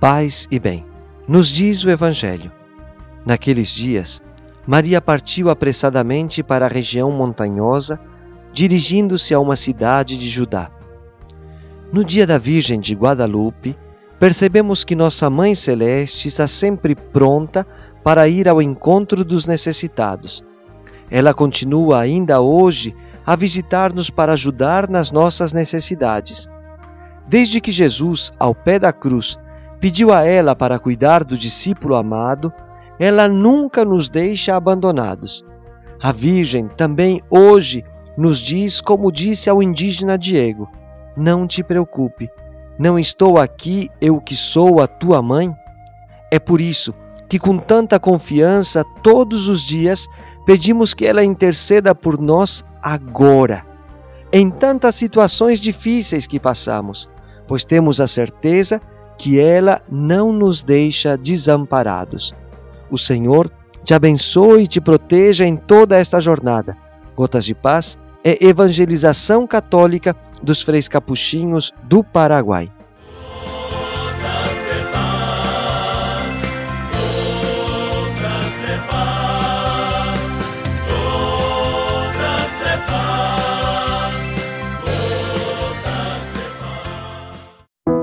paz e bem. Nos diz o Evangelho. Naqueles dias, Maria partiu apressadamente para a região montanhosa, dirigindo-se a uma cidade de Judá. No dia da Virgem de Guadalupe, percebemos que Nossa Mãe Celeste está sempre pronta para ir ao encontro dos necessitados. Ela continua ainda hoje a visitar-nos para ajudar nas nossas necessidades. Desde que Jesus, ao pé da cruz, pediu a ela para cuidar do discípulo amado, ela nunca nos deixa abandonados. A Virgem também hoje nos diz, como disse ao indígena Diego: Não te preocupe, não estou aqui eu que sou a tua mãe? É por isso que, com tanta confiança, todos os dias pedimos que ela interceda por nós agora, em tantas situações difíceis que passamos, pois temos a certeza que ela não nos deixa desamparados. O Senhor te abençoe e te proteja em toda esta jornada. Gotas de Paz é evangelização católica dos freis capuchinhos do Paraguai.